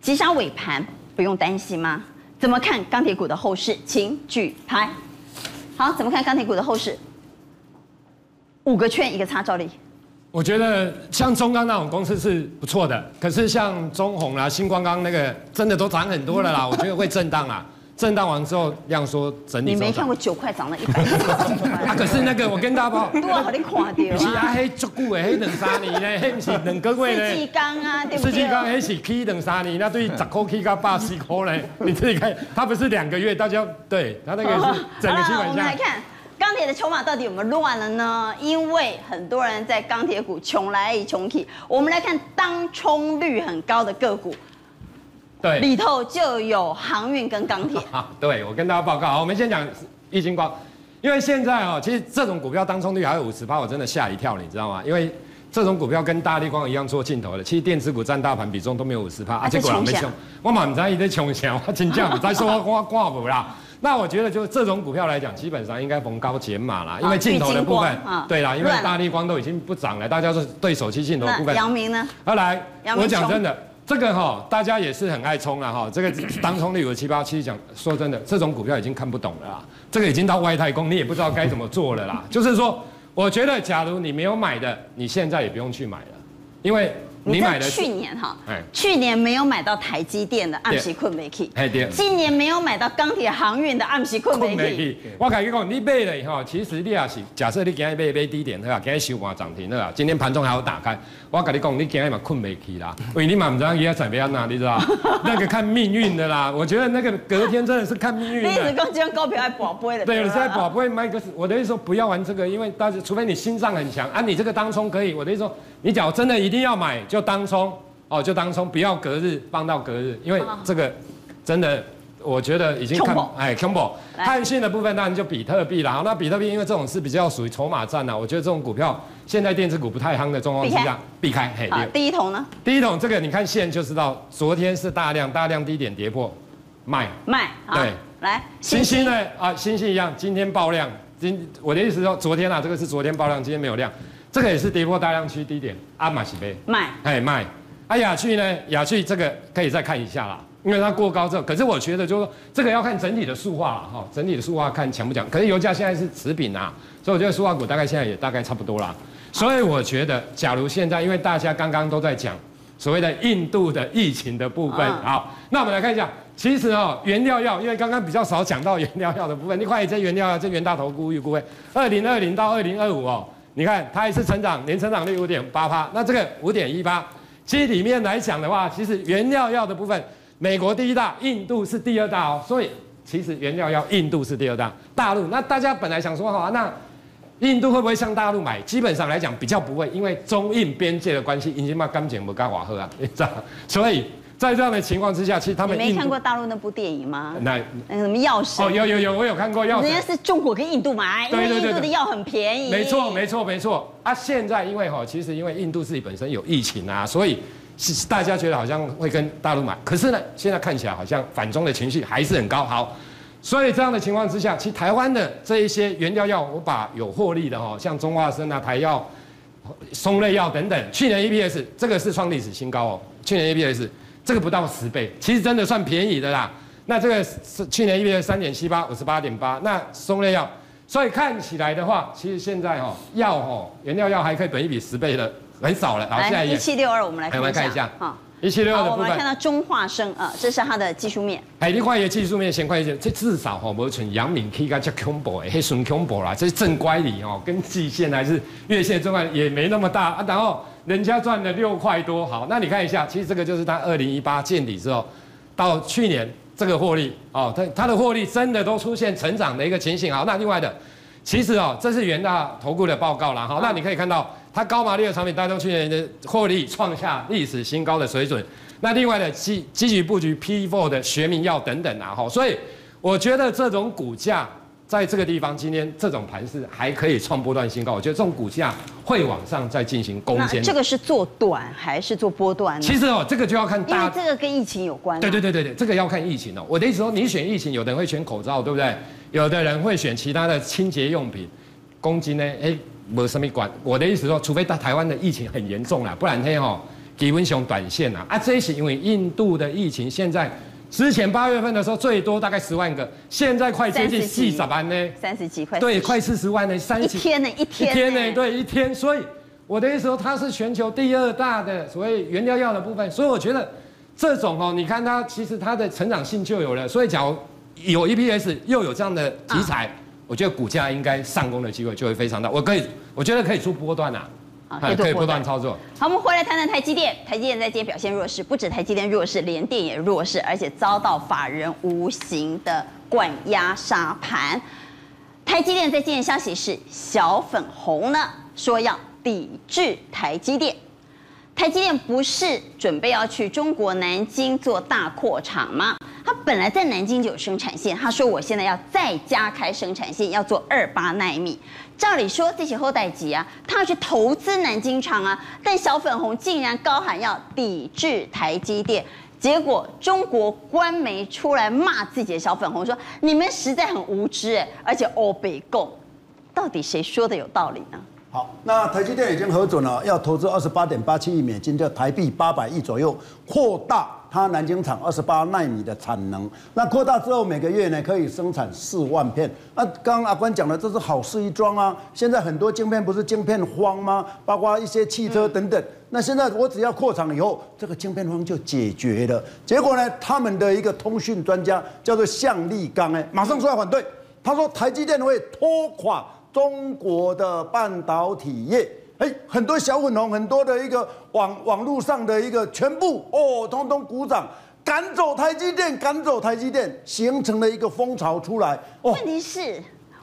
急杀尾盘不用担心吗？怎么看钢铁股的后市？请举牌。好，怎么看钢铁股的后市？五个圈一个叉，照例。我觉得像中钢那种公司是不错的，可是像中红啦、新光钢那个真的都涨很多了啦，我觉得会震荡啦。震荡完之后量缩整理。你没看过九块涨了一百块？啊，可是那个我跟大家报，多好你看到不是啊，啊？黑足久的，黑两三年呢，黑不是两个月世纪呢。钢啊，对不对？世纪钢黑是起两三年，那对十块起到八十块嘞，你自己看，它不是两个月，大家对它那个是 整个基好了，我们来。看钢铁的筹码到底有没有乱了呢？因为很多人在钢铁股穷来穷去，我们来看当冲率很高的个股，对，里头就有航运跟钢铁。好，对我跟大家报告，好，我们先讲易晶光，因为现在哦，其实这种股票当冲率还有五十趴，我真的吓一跳，你知道吗？因为这种股票跟大力光一样做镜头的，其实电子股占大盘比重都没有五十趴，啊，结果人没在冲冲，我嘛唔知伊在冲啥，我请教你再说我 我挂无啦。那我觉得就这种股票来讲，基本上应该逢高减码啦，因为镜头的部分对啦，因为大力光都已经不涨了，大家都是对手机镜头的部那分。阳明呢？后来，我讲真的，这个哈，大家也是很爱冲了哈。这个当冲率有七八七，讲说真的，这种股票已经看不懂了啦。这个已经到外太空，你也不知道该怎么做了啦。就是说，我觉得假如你没有买的，你现在也不用去买了，因为你买的是在去年哈哎，去年没有买到台积电的暗时困没去，哎对今年没有买到钢铁航运的暗时困没去。没去。我跟你讲，你买了以后，其实你也是假设你今天买买低点，对吧？今天收盘涨停了啊，今天盘中还有打开。我跟你讲，你今天嘛困没去啦，因为你嘛不知道伊要怎么样哪，你知道？那个看命运的啦。我觉得那个隔天真的是看命运你一直的。讲这张股票还宝贝的，对，有吧时候宝贝买个，我的意思说不要玩这个，因为大家除非你心脏很强啊，你这个当冲可以。我的意思说，你假如真的一定要买，就当冲哦，就当冲，不要隔日放到隔日，因为这个真的。我觉得已经看哎，combo 来碳性的部分当然就比特币啦。好，那比特币因为这种是比较属于筹码战啦，我觉得这种股票现在电子股不太夯的状况之下，避开。嘿，第一桶呢，第一桶这个你看线就知道，昨天是大量大量低点跌破，卖。卖，好对，来，星星呢？啊，星星一样，今天爆量。今我的意思是说，昨天啊，这个是昨天爆量，今天没有量，这个也是跌破大量区低点，阿玛西贝，卖，哎卖。啊，雅趣呢？雅趣这个可以再看一下啦，因为它过高之后，可是我觉得就是说，这个要看整体的塑化了哈，整体的塑化看强不强。可是油价现在是持平啊，所以我觉得塑化股大概现在也大概差不多啦。所以我觉得，假如现在因为大家刚刚都在讲所谓的印度的疫情的部分。嗯好，那我们来看一下，其实哦，原料药，因为刚刚比较少讲到原料药的部分，你看这原料药，这元大头估预估会，二零二零到二零二五哦，你看它也是成长，年成长率五点八趴，那这个五点一八，其实里面来讲的话，其实原料药的部分，美国第一大，印度是第二大哦，所以其实原料药印度是第二大，大陆那大家本来想说哈，那。印度会不会向大陆买？基本上来讲比较不会，因为中印边界的关系，已经把钢剪不干瓦喝啊，你知道？所以在这样的情况之下，其实他们你没看过大陆那部电影吗？那那个什么药神？哦，有有有，我有看过药神。人家是中国跟印度买，因为印度的药很便宜。没错没错没错啊！现在因为哈，其实因为印度自己本身有疫情啊，所以是大家觉得好像会跟大陆买，可是呢，现在看起来好像反中的情绪还是很高。好。所以这样的情况之下，其实台湾的这一些原料药，我把有获利的哈，像中化生啊、台药、松类药等等，去年 EPS 这个是创历史新高哦。去年 EPS 这个不到十倍，其实真的算便宜的啦。那这个是去年 EPS 三点七八，五十八点八。那松类药，所以看起来的话，其实现在哈药哈原料药还可以本一比十倍的很少了。好，来一七六二，我们来看一下。好。一七六二的部分，我们看到中化生啊，这是它的技术面。哎，你看一个技术面，先看一下，这至少哈，没存阳明 K 加加恐怖哎，黑纯恐怖啦，这是正乖离哦，跟季线还是月线状况也没那么大啊。然后人家赚了六块多，好，那你看一下，其实这个就是它二零一八见底之后，到去年这个获利哦，它它的获利真的都出现成长的一个情形。好，那另外的，其实哦，这是元大投顾的报告啦。好，那你可以看到。它高毛利的产品带动去年的获利创下历史新高的水准。那另外的积积极布局 P4 的学名药等等啊，哈，所以我觉得这种股价在这个地方今天这种盘势还可以创波段新高。我觉得这种股价会往上再进行攻坚。这个是做短还是做波段呢？其实哦，这个就要看大。因为这个跟疫情有关。对对对对对，这个要看疫情哦。我的意思说，你选疫情，有的人会选口罩，对不对？有的人会选其他的清洁用品。公斤呢？哎。没什么管，我的意思说，除非到台湾的疫情很严重了，不然嘿吼，基本上短线啊。啊，这是因为印度的疫情现在，之前八月份的时候最多大概十万个，现在快接近四十万呢，三十几块，对，快四十万呢，三十。一天呢，一天，一天呢，对，一天。所以我的意思说，它是全球第二大的所谓原料药的部分，所以我觉得这种哦，你看它其实它的成长性就有了，所以假如有 EPS 又有这样的题材。啊。我觉得股价应该上攻的机会就会非常大，我可以，我觉得可以出波段呐，啊，可以波段操作。好，我们回来谈谈台积电。台积电在今天表现弱势，不止台积电弱势，连电也弱势，而且遭到法人无形的灌压杀盘。台积电在今天消息是，小粉红呢说要抵制台积电。台积电不是准备要去中国南京做大扩厂吗？他本来在南京就有生产线，他说我现在要再加开生产线，要做二八奈米。照理说这些后代级啊，他要去投资南京厂啊，但小粉红竟然高喊要抵制台积电，结果中国官媒出来骂自己的小粉红说：“你们实在很无知哎，而且欧北共，到底谁说的有道理呢？”好，那台积电已经核准了，要投资二十八点八七亿美金，就台币八百亿左右，扩大它南京厂二十八奈米的产能。那扩大之后，每个月呢可以生产四万片。那刚刚阿关讲的，这是好事一桩啊。现在很多晶片不是晶片荒吗？包括一些汽车等等。那现在我只要扩厂以后，这个晶片荒就解决了。结果呢，他们的一个通讯专家叫做向立刚，哎，马上出来反对。他说台积电会拖垮。中国的半导体业，哎，很多小粉红，很多的一个网网络上的一个全部哦，通通鼓掌，赶走台积电，赶走台积电，形成了一个风潮出来。问题是。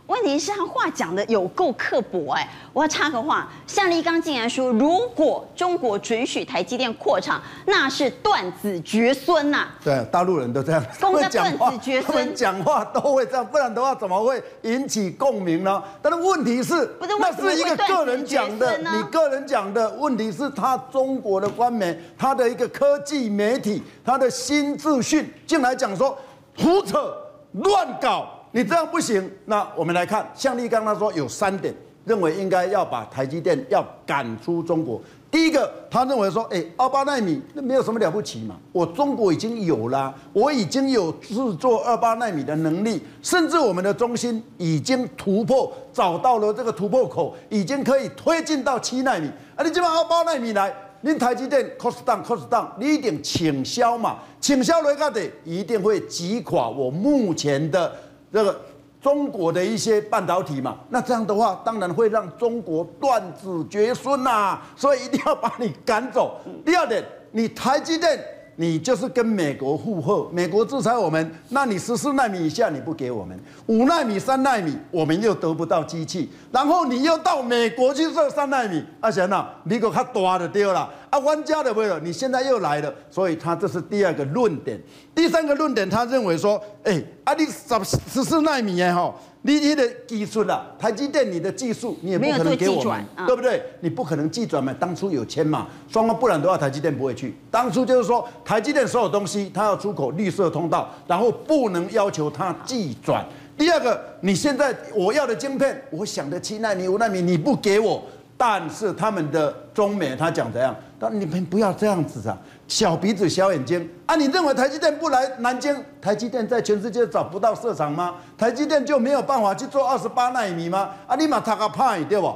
问题是他话讲的有够刻薄哎！我要插个话，向立刚竟然说，如果中国准许台积电扩厂，那是断子绝孙呐、啊！对，大陆人都这样，公家断子绝孙，他们讲话都会这样，不然的话怎么会引起共鸣呢？但是问题是，不是那是一个个人讲的，你个人讲的问题是他中国的官媒，他的一个科技媒体，他的新资讯进来讲说胡扯乱搞。你这样不行，那我们来看，向立刚他说有三点，认为应该要把台积电要赶出中国。第一个，他认为说，哎，二八奈米那没有什么了不起嘛，我中国已经有了，我已经有制作二八奈米的能力，甚至我们的中心已经突破，找到了这个突破口，已经可以推进到七奈米。啊，你这把二八奈米来，你台积电 cost down cost down，你一定倾销嘛，倾销了个的一定会击垮我目前的这个中国的一些半导体嘛。那这样的话，当然会让中国断子绝孙呐。所以一定要把你赶走。第二点，你台积电。你就是跟美国附和，美国制裁我们，那你十四纳米以下你不给我们，五纳米、三纳米我们又得不到机器，然后你又到美国去做三纳米，阿贤呐，美国他大的丢了，啊，玩家的为了你现在又来了，所以他这是第二个论点，第三个论点，他认为说，哎，啊你十十四纳米哎哈。你你的技术啦，台积电你的技术你也不可能给我们，对不对？你不可能技转嘛，当初有签嘛，双方不然的话，台积电不会去。当初就是说，台积电所有东西它要出口绿色通道，然后不能要求它技转。第二个，你现在我要的晶片，我想的七纳米、五纳米你不给我，但是他们的中美他讲怎样？但你们不要这样子啊。小鼻子小眼睛啊！你认为台积电不来南京，台积电在全世界找不到市场吗？台积电就没有办法去做二十八纳米吗？啊，你嘛他个派对不？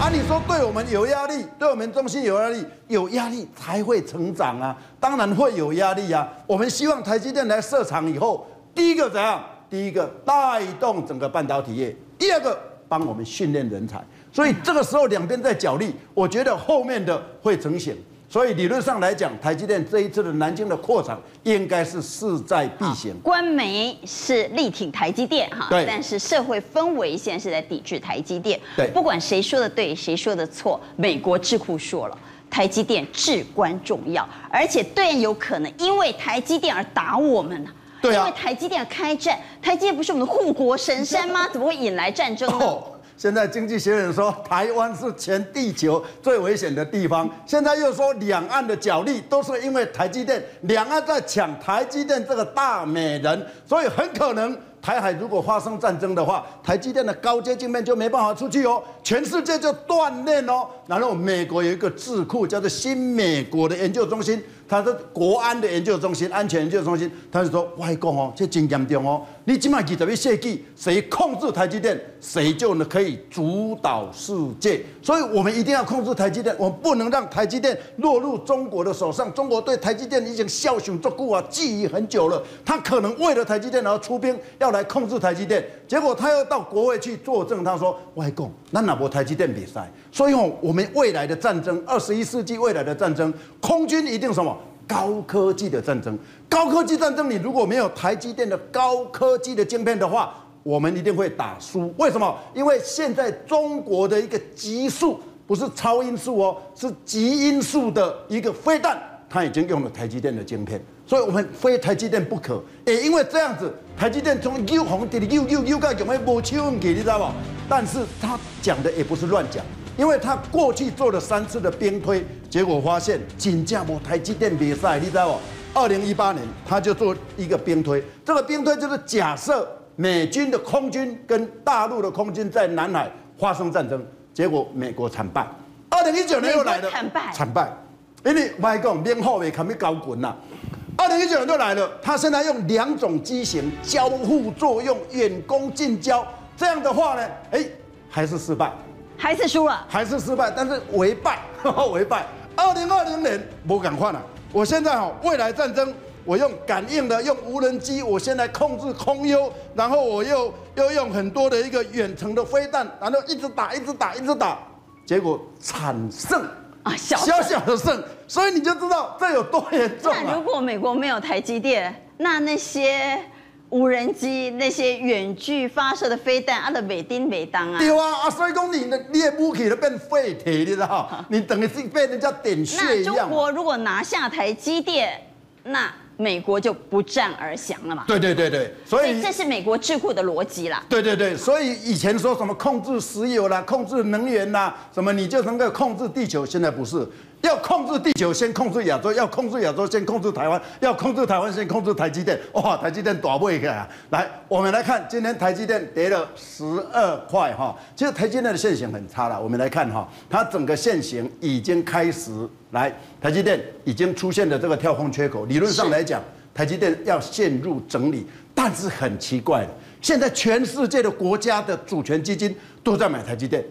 啊，你说对我们有压力，对我们中芯有压力，有压力才会成长啊！当然会有压力啊！我们希望台积电来设厂以后，第一个怎样？第一个带动整个半导体业，第二个帮我们训练人才，所以这个时候两边在角力，我觉得后面的会成型。所以理论上来讲，台积电这一次的南京的扩厂应该是势在必行。官媒是力挺台积电哈，对，但是社会氛围现在是在抵制台积电。对，不管谁说的对，谁说的错，美国智库说了，台积电至关重要，而且对岸有可能因为台积电而打我们呢。对啊，因为台积电开战，台积电不是我们的护国神山吗？怎么会引来战争呢？哦，现在经济学人说台湾是全地球最危险的地方，现在又说两岸的角力都是因为台积电，两岸在抢台积电这个大美人，所以很可能。台海如果发生战争的话，台积电的高阶晶片就没办法出去哦，全世界就断裂哦。然后美国有一个智库叫做新美国的研究中心，他是国安的研究中心、安全研究中心，他就说：外公哦，这真严重哦。你起码几十亿设计，谁控制台积电，谁就可以主导世界。所以我们一定要控制台积电，我们不能让台积电落入中国的手上。中国对台积电已经效忠作古啊，记忆很久了。他可能为了台积电然后出兵要。来控制台积电，结果他又到国会去作证，他说：“外公，那哪波台积电比赛？所以，我们未来的战争，二十一世纪未来的战争，空军一定什么高科技的战争？高科技战争，你如果没有台积电的高科技的晶片的话，我们一定会打输。为什么？因为现在中国的一个极速，不是超音速哦，是极音速的一个飞弹，它已经用了台积电的晶片。”所以我们非台积电不可，也因为这样子，台积电从又红跌的又又又盖，有没有没去问题，你知道吗？但是他讲的也不是乱讲，因为他过去做了三次的兵推，结果发现金价没台积电比赛，你知道不？二零一八年他就做一个兵推，这个兵推就是假设美军的空军跟大陆的空军在南海发生战争，结果美国惨败。二零一九年又来了，惨败，惨败，因为外公编号也看没搞滚呐。二零一九年就来了，他现在用两种机型交互作用，远攻近交，这样的话呢，哎，还是失败，还是输了，还是失败，但是为败，为败。二零二零年不敢换了，我现在哈，未来战争，我用感应的，用无人机，我先来控制空优，然后我又又用很多的一个远程的飞弹，然后一直打，一直打，一直打，结果惨胜。啊，小小小的胜，所以你就知道这有多严重啊。那如果美国没有台积电，那那些无人机、那些远距发射的飞弹，阿的美丁每当啊。对啊，啊，所以讲你的你的武器都变废铁，你知道？你等于是被人家点穴一样。那中国如果拿下台积电，那。美国就不战而降了嘛？对对对对，所以，所以这是美国智库的逻辑啦。对对对，所以以前说什么控制石油啦、控制能源啦，什么你就能够控制地球，现在不是。要控制地球，先控制亚洲；要控制亚洲，先控制台湾；要控制台湾，先控制台积电。哇，台积电大不起来！来，我们来看今天台积电跌了十二块哈。其实台积电的线型很差了。我们来看哈，它整个线型已经开始来，台积电已经出现了这个跳空缺口。理论上来讲，台积电要陷入整理。但是很奇怪的，现在全世界的国家的主权基金都在买台积电，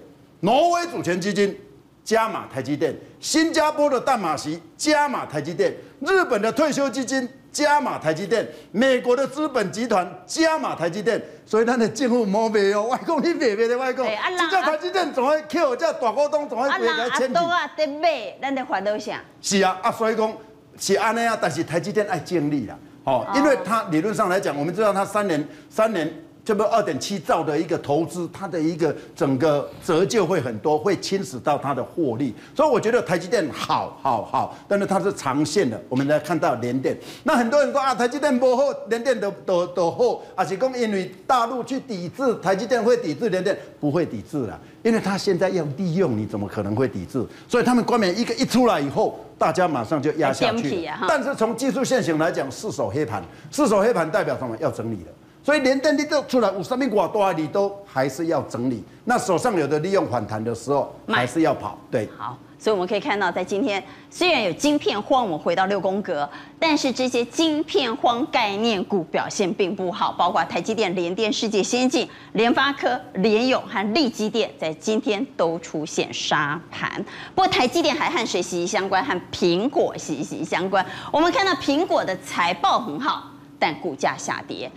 挪威主权基金加码台积电，新加坡的淡马锡加码台积电，日本的退休基金加码台积电，美国的资本集团加码台积电，所以他的政府没卖哦，外公你别别的外公，这台积电总会扣这大股东总会给他签名。啊，啊，得买，咱得还多少？是啊，啊，所以讲是安尼啊，但是台积电爱建立啦。哦，因为它理论上来讲，我们知道它三年三年这不二点七兆的一个投资，它的一个整个折旧会很多，会侵蚀到它的获利。所以我觉得台积电好好好，但是它是长线的。我们来看到联电，那很多人说啊，台积电不好，联电都都都好，而且讲因为大陆去抵制台积电会抵制联电，不会抵制了，因为它现在要利用，你怎么可能会抵制？所以他们官媒一个一出来以后。大家马上就压下去，但是从技术线型来讲，四手黑盘，四手黑盘代表什么？要整理了。所以连电力都出来五十米挂多，你都还是要整理。那手上有的利用反弹的时候，还是要跑。对，好。所以我们可以看到，在今天虽然有晶片荒，我们回到六宫格，但是这些晶片荒概念股表现并不好，包括台积电、联电、世界先进、联发科、联咏和力积电，在今天都出现杀盘。不过台积电还和谁息息相关？和苹果息息相关。我们看到苹果的财报很好，但股价下跌；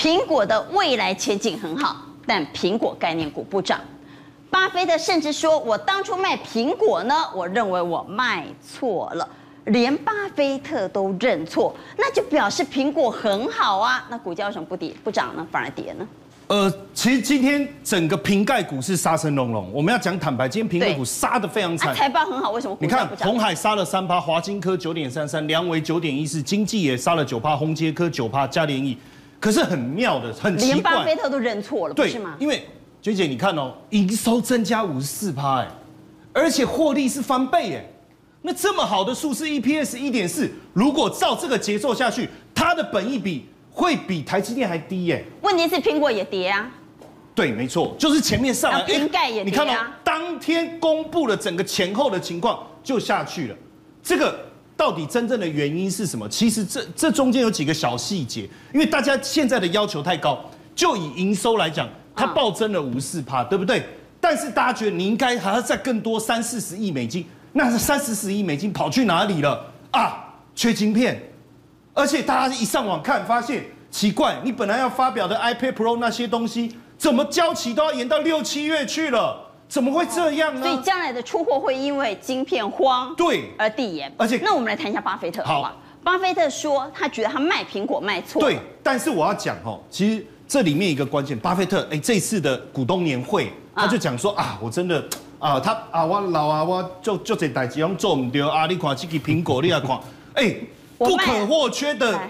苹果的未来前景很好，但苹果概念股不涨。巴菲特甚至说：“我当初卖苹果呢，我认为我卖错了，连巴菲特都认错，那就表示苹果很好啊。那股价为什么不跌不涨呢？反而跌呢？”呃，其实今天整个瓶盖股是杀声隆隆。我们要讲坦白，今天瓶盖股杀得非常惨。财报很好，为什么？你看红海杀了三趴，华金科九点三三，梁维九点一四，经济也杀了九趴，红杰科九趴，嘉联益。可是很妙的，很奇怪，连巴菲特都认错了，对是吗？因为。娟姐，你看哦，营收增加五十四趴，哎，而且获利是翻倍，哎，那这么好的数字，EPS 一点四，如果照这个节奏下去，它的本益比会比台积电还低，哎。问题是苹果也跌啊。对，没错，就是前面上来，瓶盖也跌啊。你看到当天公布了整个前后的情况就下去了，这个到底真正的原因是什么？其实这这中间有几个小细节，因为大家现在的要求太高，就以营收来讲。它暴增了五十四趴，对不对？但是大家觉得你应该还要再更多三四十亿美金，那是三四十亿美金跑去哪里了啊？缺晶片，而且大家一上网看，发现奇怪，你本来要发表的 iPad Pro 那些东西，怎么交期都要延到六七月去了？怎么会这样呢？所以将来的出货会因为晶片荒对而递延。而且，那我们来谈一下巴菲特好吧？巴菲特说他觉得他卖苹果卖错了。对，但是我要讲哦，其实。这里面一个关键，巴菲特哎，这次的股东年会，他就讲说啊，我真的啊，他啊，我老啊，我就就这代志拢做唔掉啊，你看这个苹果，你也看，哎，不可或缺的，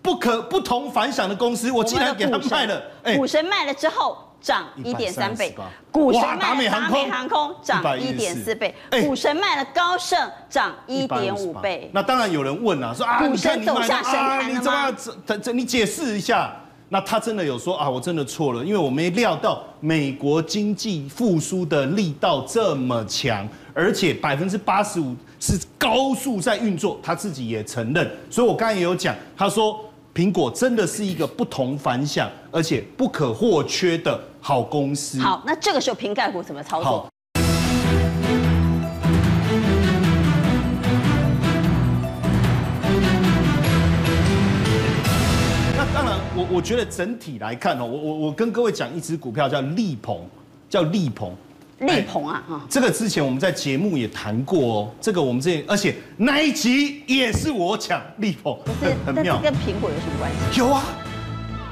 不可不同凡响的公司，我竟然给他卖了，哎，股神卖了之后涨一点三倍，股神卖了达美航空涨一点四倍，股神卖了高盛涨一点五倍。那当然有人问啊，说啊，股神走下神坛了吗？这这你解释一下。那他真的有说啊，我真的错了，因为我没料到美国经济复苏的力道这么强，而且百分之八十五是高速在运作，他自己也承认。所以我刚才也有讲，他说苹果真的是一个不同凡响，而且不可或缺的好公司。好，那这个时候瓶盖股怎么操作？我我觉得整体来看哦，我我我跟各位讲一支股票叫力鹏，叫力鹏，力鹏啊哈，这个之前我们在节目也谈过哦，这个我们这而且那一集也是我讲力鹏，很妙，跟苹果有什么关系？有啊，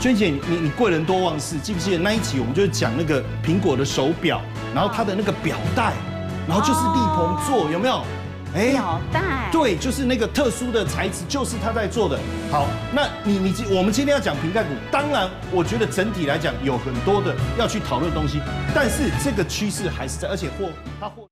娟姐，你你贵人多忘事，记不记得那一集我们就是讲那个苹果的手表，然后它的那个表带，然后就是力鹏做，有没有？哎，表带，对，就是那个特殊的材质，就是他在做的。好，那你你我们今天要讲瓶盖股，当然，我觉得整体来讲有很多的要去讨论东西，但是这个趋势还是在，而且货它或。